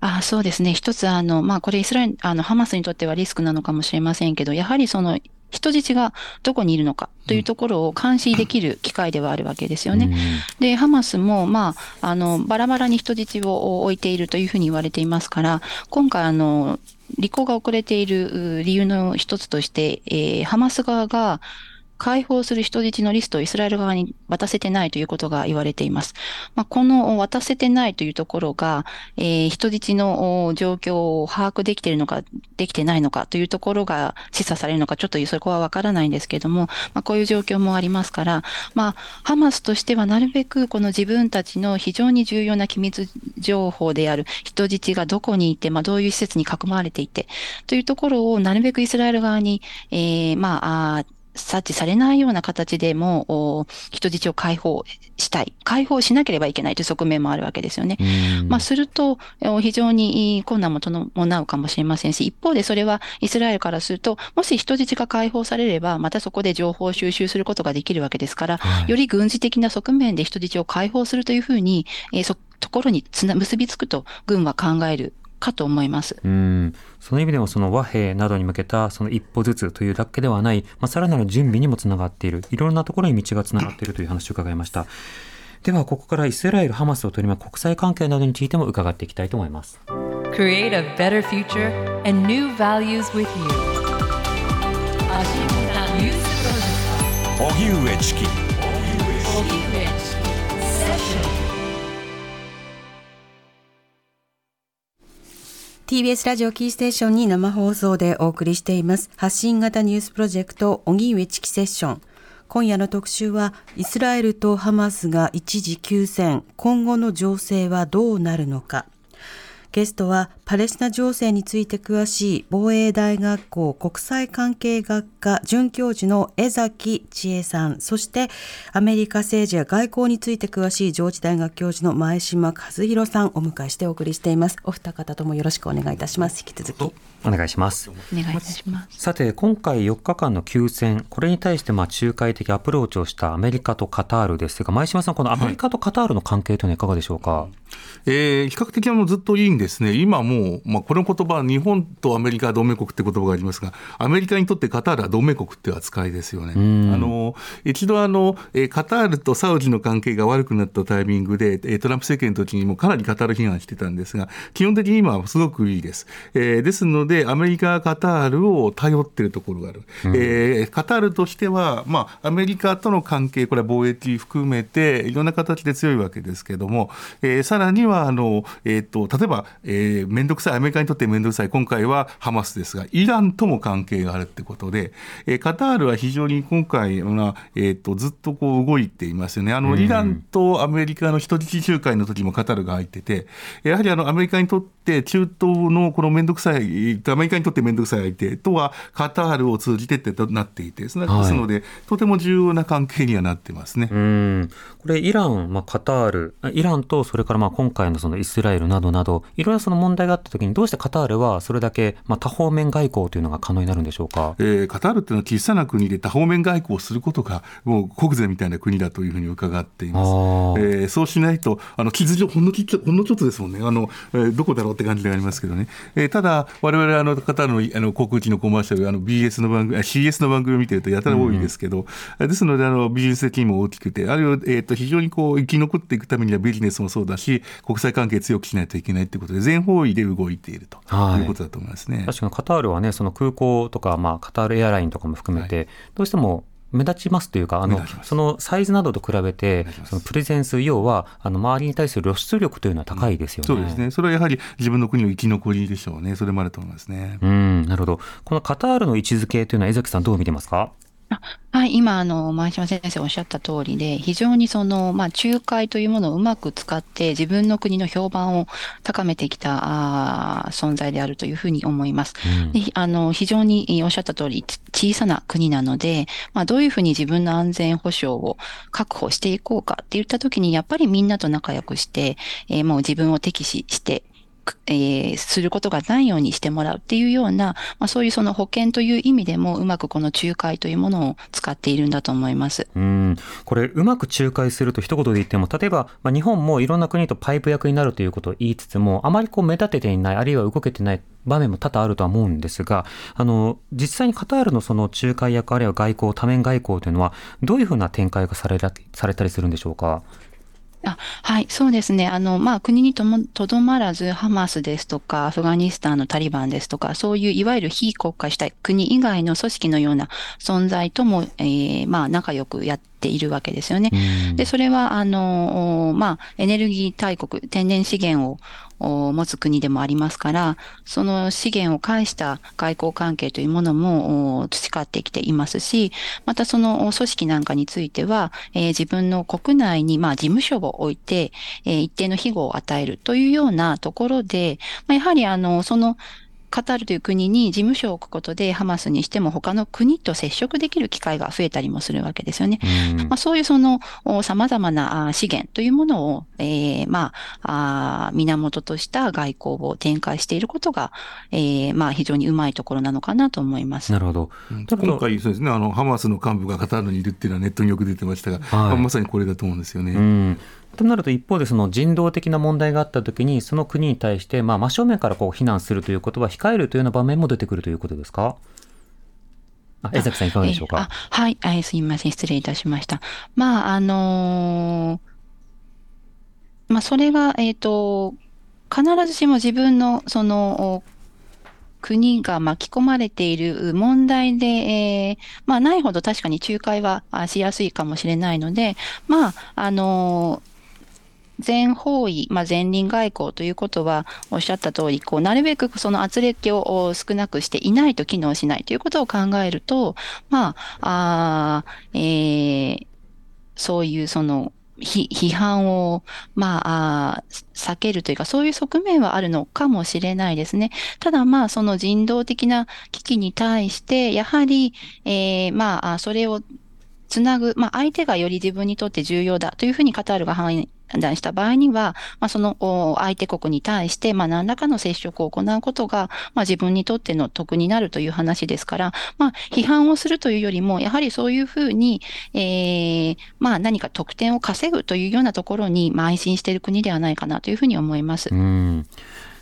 あそうですね。一つ、あの、まあ、これイスラエル、あの、ハマスにとってはリスクなのかもしれませんけど、やはりその、人質がどこにいるのかというところを監視できる機会ではあるわけですよね。で、ハマスも、まあ、あの、バラバラに人質を置いているというふうに言われていますから、今回、あの、履行が遅れている理由の一つとして、えーハマス側が解放する人質のリストをイスラエル側に渡せてないということが言われています。まあ、この渡せてないというところが、えー人質の状況を把握できているのか、できてないのかというところが示唆されるのか、ちょっとそこはわからないんですけれども、まあ、こういう状況もありますから、まあ、ハマスとしてはなるべくこの自分たちの非常に重要な機密情報である人質がどこにいて、まあ、どういう施設に囲まれていて、というところをなるべくイスラエル側に、えーまあ、察知されないような形でも、お人質を解放したい。解放しなければいけないという側面もあるわけですよね。まあ、すると、え非常に困難も伴うかもしれませんし、一方でそれはイスラエルからすると、もし人質が解放されれば、またそこで情報を収集することができるわけですから、はいより軍事的な側面で人質を解放するというふうに、えところにつな結びつくと、軍は考えるかと思います。うん。その意味でもその和平などに向けたその一歩ずつというだけではない、まあ、さらなる準備にもつながっている。いろんなところに道がつながっているという話を伺いました。ではここからイスラエル・ハマスを取り巻く国際関係などについても伺っていきたいと思います。Create a better future and new values with you. 荻上チキト荻上チキ TBS ラジオキーステーションに生放送でお送りしています。発信型ニュースプロジェクト荻上チキセッション。今夜の特集はイスラエルとハマスが一時休戦。今後の情勢はどうなるのか。ゲストはパレスチナ情勢について詳しい防衛大学校国際関係学科准教授の江崎千恵さん、そしてアメリカ政治や外交について詳しい上智大学教授の前島和弘さんをお迎えしてお送りしています。お二方ともよろしくお願いいたします。引き続き。お願いしますお願いいたします。さて今回4日間の休戦これに対してまあ仲介的アプローチをしたアメリカとカタールですが前島さんこのアメリカとカタールの関係というのはいかがでしょうか、えー比較的あのずっといいんですね、今もう、まあ、この言葉は日本とアメリカは同盟国って言葉がありますが、アメリカにとってカタールは同盟国っていう扱いですよね。んあの一度あの、えーカタールとサウジの関係が悪くなったタイミングで、えートランプ政権の時にもかなりカタール批判してたんですが、基本的に今はすごくいいです。えーですので、アメリカ、カタールを頼ってるところがある。えーカタールとしては、まあ、アメリカとの関係、これは貿易含めて、いろんな形で強いわけですけれども、えーさららにはあの、えーと、例えば、えー、面倒くさいアメリカにとって面倒くさい今回はハマスですがイランとも関係があるってことで、えー、カタールは非常に今回は、えーと、ずっとこう動いていますよね。あの、イランとアメリカの人質仲介の時もカタールが入っててやはりあのアメリカにとって中東のこの面倒くさいアメリカにとって面倒くさい相手とはカタールを通じてってなっていてですので、はい、とても重要な関係にはなってますね。うん。これイラン、まあ、カタールイランとそれからまあ今回のそのイスラエルなどなどいろいろその問題があったときにどうしてカタールはそれだけまあ多方面外交というのが可能になるんでしょうか、えー、カタールっていうのは小さな国で多方面外交をすることがもう国税みたいな国だというふうに伺っています。えー、そうしないとあの地図上ほんのちほんのちょっとですもんね。あの、えー、どこだろうって感じでありますけどね、えー、ただ我々あのカタールのあの航空機のコマーシャルあの BS の番組 CS の番組を見てるとやたら多いですけど、うん、ですのであのビジネス的にも大きくてあるいは、えーと、非常にこう生き残っていくためにはビジネスもそうだし国際関係強くしないといけないということで全方位で動いているとい。うことだと思いますね。確かにカタールはねその空港とか、まあ、カタールエアラインとかも含めて、はい、どうしても目立ちますというか、あのそのサイズなどと比べて、そのプレゼンス、要はあの周りに対する露出力というのは高いですよね、うん、そうですね、それはやはり自分の国の生き残りでしょうね、それもあると思いますね。うんなるほど、このカタールの位置づけというのは、江崎さん、どう見てますか？はい、今、あの、前島先生おっしゃった通りで、非常にその、まあ、仲介というものをうまく使って、自分の国の評判を高めてきたあ存在であるというふうに思います。うん、であの非常におっしゃった通り、小さな国なので、まあ、どういうふうに自分の安全保障を確保していこうかって言ったときに、やっぱりみんなと仲良くして、えー、もう自分を敵視して、えー、することがないようにしてもらうっていうような、まあ、そういうその保険という意味でもうまくこの仲介というものを使っているんだと思いますうんこれうまく仲介すると一言で言っても例えば、まあ、日本もいろんな国とパイプ役になるということを言いつつもあまりこう目立てていないあるいは動けてない場面も多々あるとは思うんですが、あの、実際にカタールのその仲介役あるいは外交、多面外交というのは、どういうふうな展開がされされたりするんでしょうか？あはい、そうですね。あの、まあ、国にとも、とどまらず、ハマスですとか、アフガニスタンのタリバンですとか、そういういわゆる非国家主体、国以外の組織のような存在とも、えー、まあ、仲良くやっているわけですよね。で、それは、あの、まあ、エネルギー大国、天然資源を持つ国でもありますから、その資源を介した外交関係というものも培ってきていますし、またその組織なんかについては、えー、自分の国内にまあ事務所を置いて、えー、一定の庇護を与えるというようなところで、まあ、やはりあの、そのカタールという国に事務所を置くことで、ハマスにしても他の国と接触できる機会が増えたりもするわけですよね。まあ、そういうその様々な資源というものを、えー、まあ、源とした外交を展開していることが、えー、まあ、非常にうまいところなのかなと思います。なるほど。今回そうですね、あの、ハマスの幹部がカタールにいるっていうのはネットによく出てましたが、はい、まさにこれだと思うんですよね。となると一方でその人道的な問題があったときにその国に対してまあ真正面からこう非難するということは控えるというような場面も出てくるということですか？あ江崎さんいかがでしょうか？はい、すみません失礼いたしました。まああのー、まあそれがえっ、ー、と必ずしも自分のその国が巻き込まれている問題で、えー、まあないほど確かに仲介はしやすいかもしれないので、まあ、あのー全方位、まあ、前輪外交ということは、おっしゃった通り、こう、なるべくその圧力を少なくしていないと機能しないということを考えると、まあ、あえー、そういうその、批判を、まあ、避けるというか、そういう側面はあるのかもしれないですね。ただ、まあ、その人道的な危機に対して、やはり、えー、まあ、それをつなぐ、まあ、相手がより自分にとって重要だというふうにカタールが判断した場合には、まあ、その相手国に対して、まあ、何らかの接触を行うことが、まあ、自分にとっての得になるという話ですから、まあ、批判をするというよりも、やはりそういうふうに、えー、まあ、何か得点を稼ぐというようなところに、まあ、安心している国ではないかなというふうに思います。うん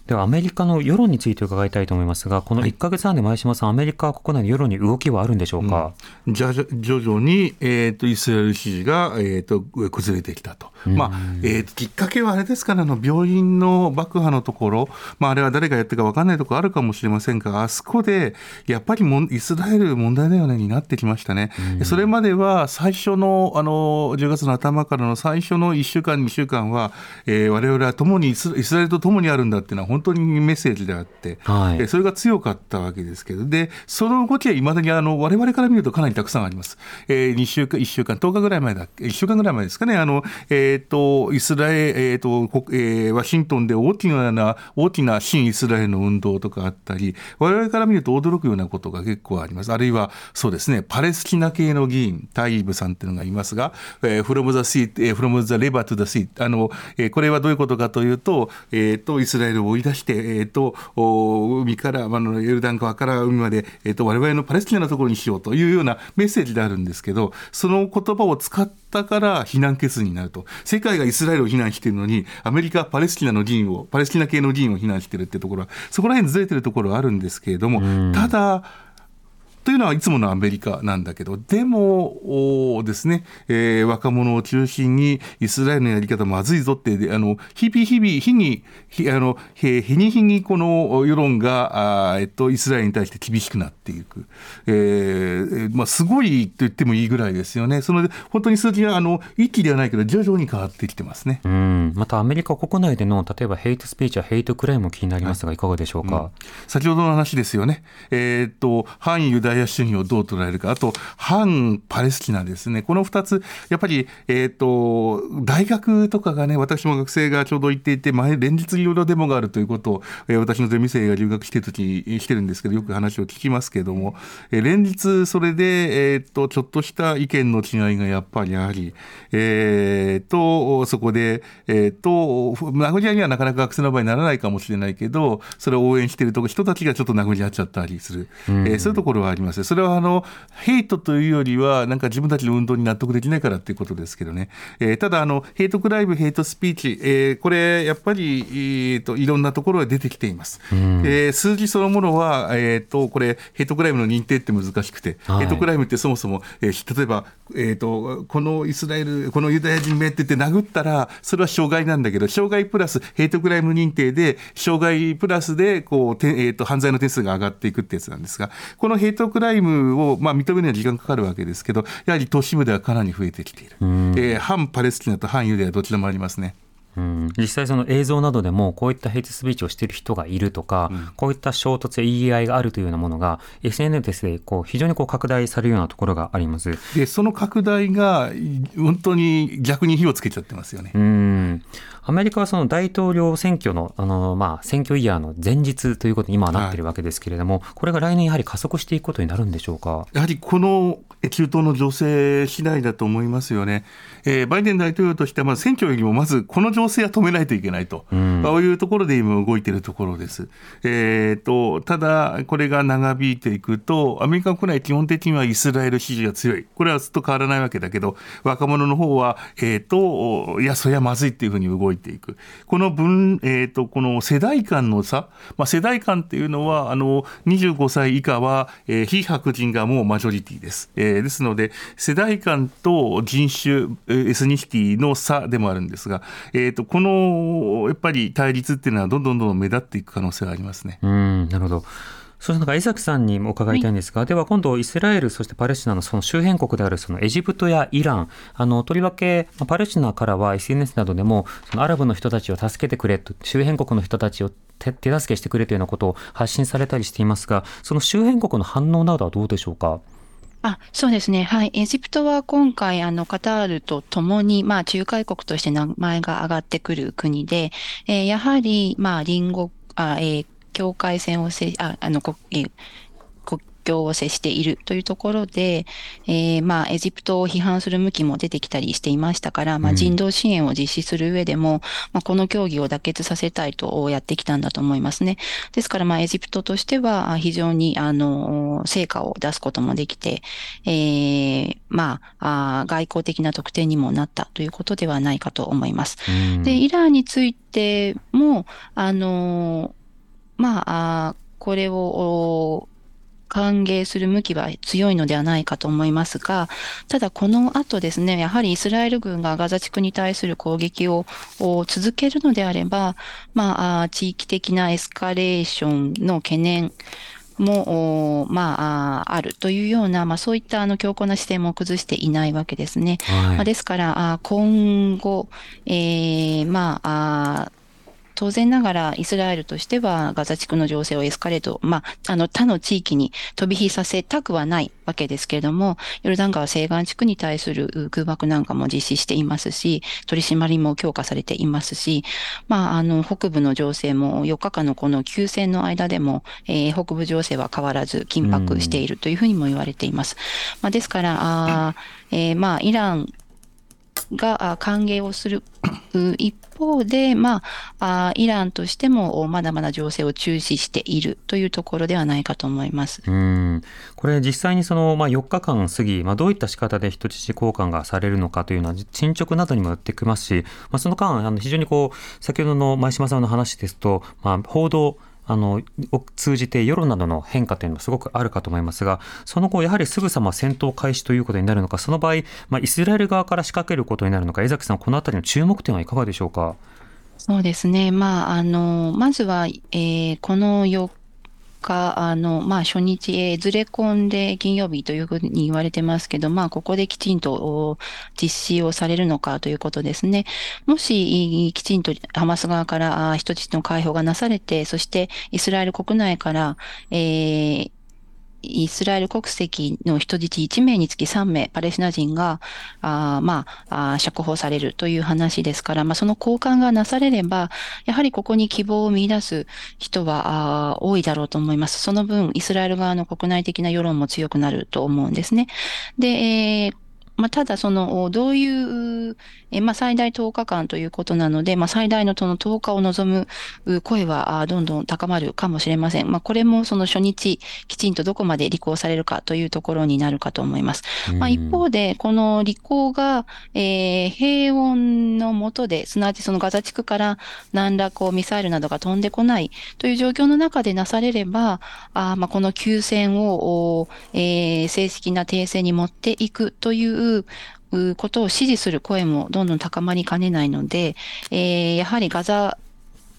ではアメリカの世論について伺いたいと思いますが、この1か月半で前島さん、アメリカ国内の世論に動きはあるんでしょうか？うん、じゃ徐々に、えーと、イスラエル支持が、えーと、崩れてきたと、まあえーと、きっかけはあれですから、の病院の爆破のところ、まあ、あれは誰がやってるか分かんないところあるかもしれませんが、あそこでやっぱりもイスラエル問題だよねになってきましたね。うん、それまでは最初のあの10月の頭からの最初の1週間、2週間は、えー、我々は共にイスラエルと共にあるんだっていうのは、本当にメッセージであって、はい、それが強かったわけですけど、でその動きはいまだにあの我々から見るとかなりたくさんあります。えー、2週間、1週間、10日ぐらい前だっけ、1週間ぐらい前ですかね、あのえーと、イスラエル、えーとえー、ワシントンで大きな大きな新イスラエルの運動とかあったり、我々から見ると驚くようなことが結構あります。あるいは、そうですね、パレスチナ系の議員、タイーブさんっていうのがいますが、えー、from the sea、えー、from the river to the sea、あのえー、これはどういうことかというと、えーと、イスラエルを追い出して、えーと、海から、あのヨルダン川から海まで、えーと、我々のパレスチナのところにしようというようなメッセージであるんですけど、その言葉を使ったから非難決議になると。世界がイスラエルを非難しているのに、アメリカはパレスチナの議員を、パレスチナ系の議員を非難しているっていうところは、そこら辺ずれてるところはあるんですけれども、ただ、というのはいつものアメリカなんだけど、でもですね、えー、若者を中心にイスラエルのやり方まずいぞって、あの日々日々、日に、日あの日に日にこの世論があ、えっと、イスラエルに対して厳しくなっていく、えーまあ、すごいと言ってもいいぐらいですよね、その本当に数字はあの一気ではないけど、徐々に変わってきてますね。うん。またアメリカ国内での例えばヘイトスピーチやヘイトクライムも気になりますが、い。かがでしょうか、うん、先ほどの話ですよね、えー、っと反ユダヤヤ主義をどう捉えるか、あと反パレスチナですね、この2つ、やっぱり、えーと、大学とかがね、私も学生がちょうど行っていて、前、連日いろいろデモがあるということを、えー、私のゼミ生が留学してる時にしてるんですけど、よく話を聞きますけれども、えー、連日それで、えーと、ちょっとした意見の違いがやっぱりあり、えー、とそこで、えー、と殴り合いにはなかなか学生の場合にならないかもしれないけど、それを応援していると人たちがちょっと殴り合っちゃったりする、えー、そういうところはあります。それはあのヘイトというよりは、なんか自分たちの運動に納得できないからっていうことですけどね、えー、ただあの、ヘイトクライム、ヘイトスピーチ、えー、これ、やっぱり、えーと、いろんなところが出てきています。うん、えー、数字そのものは、えーと、これ、ヘイトクライムの認定って難しくて、はい、ヘイトクライムってそもそも、えー、例えば、えーと、このイスラエル、このユダヤ人めって言って殴ったら、それは傷害なんだけど、傷害プラスヘイトクライム認定で、傷害プラスでこうて、えーと、犯罪の点数が上がっていくってやつなんですが、このヘイトクライムを、まあ、認めるには時間かかるわけですけど、やはり都市部ではかなり増えてきている、えー、反パレスチナと反ユダヤどちらもありますね。うん、実際その映像などでもこういったヘイトスピーチをしている人がいるとか、うん、こういった衝突や言い合いがあるというようなものが SNS でこう非常にこう拡大されるようなところがあります。でその拡大が本当に逆に火をつけちゃってますよね。うんアメリカはその大統領選挙のあの、まあ、選挙イヤーの前日ということに今はなっているわけですけれども、はい、これが来年やはり加速していくことになるんでしょうか？やはりこの中東の情勢次第だと思いますよね。えー、バイデン大統領としては、まず選挙よりもまずこの情勢は止めないといけないと、うん、こういうところで今動いているところです。えーと、ただ、これが長引いていくと、アメリカ国内、基本的にはイスラエル支持が強い、これはずっと変わらないわけだけど、若者の方は、えーと、いや、そりゃまずいっていうふうに動いていく。この分、えーと、この世代間の差、まあ、世代間っていうのは、あの25歳以下は、えー、非白人がもうマジョリティです。えー、ですので、世代間と人種、エスニシティの差でもあるんですが、えーと、このやっぱり対立っていうのは、どんどんどんどん目立っていく可能性がありますね。うんなるほどその中江崎さんにも伺いたいんですが、はい、では今度イスラエルそしてパレスチナのその周辺国であるそのエジプトやイランあのとりわけパレスチナからは SNS などでもそのアラブの人たちを助けてくれと周辺国の人たちを手助けしてくれというようなことを発信されたりしていますがその周辺国の反応などはどうでしょうか？あそうですね。はい。エジプトは今回、あの、カタールと共に、まあ、仲介国として名前が上がってくる国で、えー、やはり、まあ、隣国、あ、えー、境界線をせ、あ、あの、えー境を接しているというところで、えー、まあ、エジプトを批判する向きも出てきたりしていましたから、まあ、人道支援を実施する上でも、うん、まあ、この協議を妥結させたいとやってきたんだと思いますね。ですから、まあ、エジプトとしては、非常に、あの、成果を出すこともできて、えー、まあ、あ外交的な特典にもなったということではないかと思います。うん、で、イランについても、あの、まあ、あこれをお歓迎する向きは強いのではないかと思いますが、ただこの後ですね、やはりイスラエル軍がガザ地区に対する攻撃をお続けるのであれば、まあ、あ地域的なエスカレーションの懸念、も、おまあ、ああるというような、まあ、そういったあの強硬な姿勢も崩していないわけですね。はいまあ、ですから、あ今後、えーまあ、あ当然ながらイスラエルとしてはガザ地区の情勢をエスカレート、まあ、あの他の地域に飛び火させたくはないわけですけれども、ヨルダン川西岸地区に対する空爆なんかも実施していますし、取り締まりも強化されていますし、まあ、あの北部の情勢も4日間のこの休戦の間でも、えー北部情勢は変わらず緊迫しているというふうにも言われています。まあ、ですから、あえーまあ、イランが歓迎をする一方で、まあ、イランとしてもまだまだ情勢を注視しているというところではないかと思います。うんこれ実際にその、まあ、4日間過ぎ、まあ、どういった仕方で人質交換がされるのかというのは進捗などにもよってきますし、まあ、その間あの非常にこう先ほどの前島さんの話ですと、まあ、報道あのを通じて世論などの変化というのはすごくあるかと思いますがその後やはりすぐさま戦闘開始ということになるのかその場合、まあ、イスラエル側から仕掛けることになるのか江崎さんこのあたりの注目点はいかがでしょうか？そうですね。まあ、あの、まずは、えーこの4日、あの、まあ、初日、えーずれ込んで金曜日というふうに言われてますけど、まあ、ここできちんと実施をされるのかということですね。もし、きちんとハマス側からあ人質の解放がなされて、そしてイスラエル国内から、えーイスラエル国籍の人質1名につき3名、パレスチナ人が、あまあ、あ釈放されるという話ですから、まあ、その交換がなされれば、やはりここに希望を見出す人はあ多いだろうと思います。その分、イスラエル側の国内的な世論も強くなると思うんですね。で、えーまあ、ただ、その、おどういう、えーまあ、最大10日間ということなので、まあ、最大のその10日を望むう声は、どんどん高まるかもしれません。まあ、これもその初日、きちんとどこまで履行されるかというところになるかと思います。まあ、一方で、この履行が、えー平穏の下で、すなわちそのガザ地区から何らこうミサイルなどが飛んでこないという状況の中でなされれば、あーまあこの休戦を、おえー正式な停戦に持っていくといううことを支持する声もどんどん高まりかねないので、えーやはりガザ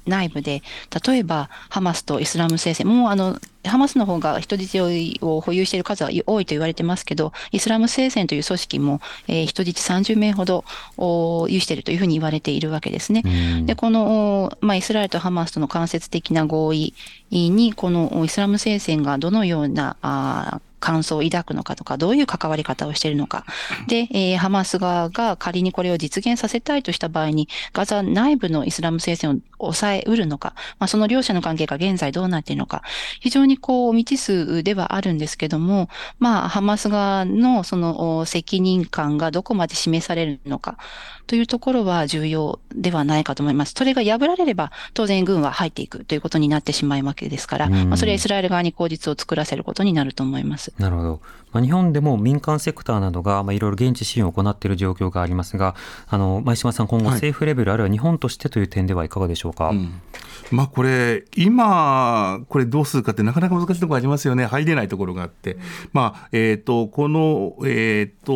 内部で、例えばハマスとイスラム聖戦、もうあの、ハマスの方が人質を保有している数は多いと言われてますけど、イスラム聖戦という組織も、えー人質30名ほどお有しているというふうに言われているわけですね。うんで、この、おまあ、イスラエルとハマスとの間接的な合意に、このおイスラム聖戦がどのような、あー感想を抱くのかとか、どういう関わり方をしているのか。で、えーハマス側が仮にこれを実現させたいとした場合に、ガザ内部のイスラム聖戦を抑えうるのか、まあ、その両者の関係が現在どうなっているのか、非常にこう未知数ではあるんですけども、まあ、ハマス側のそのお責任感がどこまで示されるのか、というところは重要ではないかと思います。それが破られれば、当然軍は入っていくということになってしまうわけですから、うんまあ、それはイスラエル側に口実を作らせることになると思います。なるほど。まあ、日本でも民間セクターなどが、まあ、いろいろ現地支援を行っている状況がありますが、あの、前島さん、今後はい政府レベル、あるいは日本としてという点ではいかがでしょうか？うんまあこれ、今、これどうするかってなかなか難しいところありますよね、入れないところがあって、まあえー、とこの、えー、と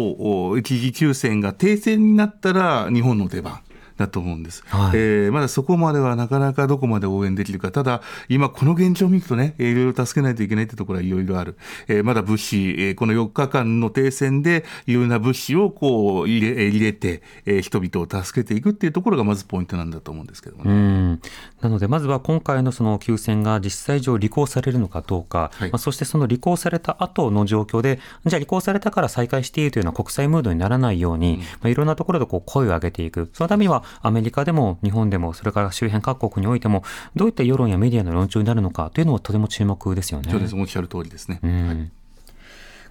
お一時休戦が停戦になったら、日本の出番。だと思うんです、はい。えーまだそこまではなかなかどこまで応援できるか、ただ、今、この現状を見るとね、えーいろいろ助けないといけないってところはいろいろある、えーまだ物資、えーこの4日間の停戦で、いろんな物資をこう入れえー入れて、えー人々を助けていくっていうところがまずポイントなんだと思うんですけどもね。うん。なので、まずは今回のその休戦が実際上履行されるのかどうか、はい。まあ、そしてその履行された後の状況で、じゃあ履行されたから再開していいというような国際ムードにならないように、まあ、いろんなところでこう声を上げていく。そのためにはアメリカでも日本でも、それから周辺各国においても、どういった世論やメディアの論調になるのかというのはとても注目ですよね。そうです、おっしゃる通りですね。うん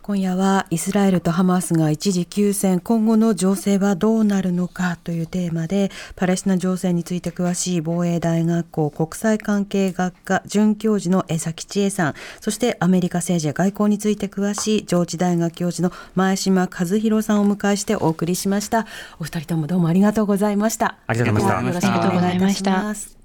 今夜はイスラエルとハマスが一時休戦今後の情勢はどうなるのかというテーマでパレスチナ情勢について詳しい防衛大学校国際関係学科准教授の江崎千恵さんそしてアメリカ政治や外交について詳しい上智大学教授の前島和弘さんをお迎えしてお送りしました。お二人ともどうもありがとうございました。ありがとうございました。よろしくお願いいた。します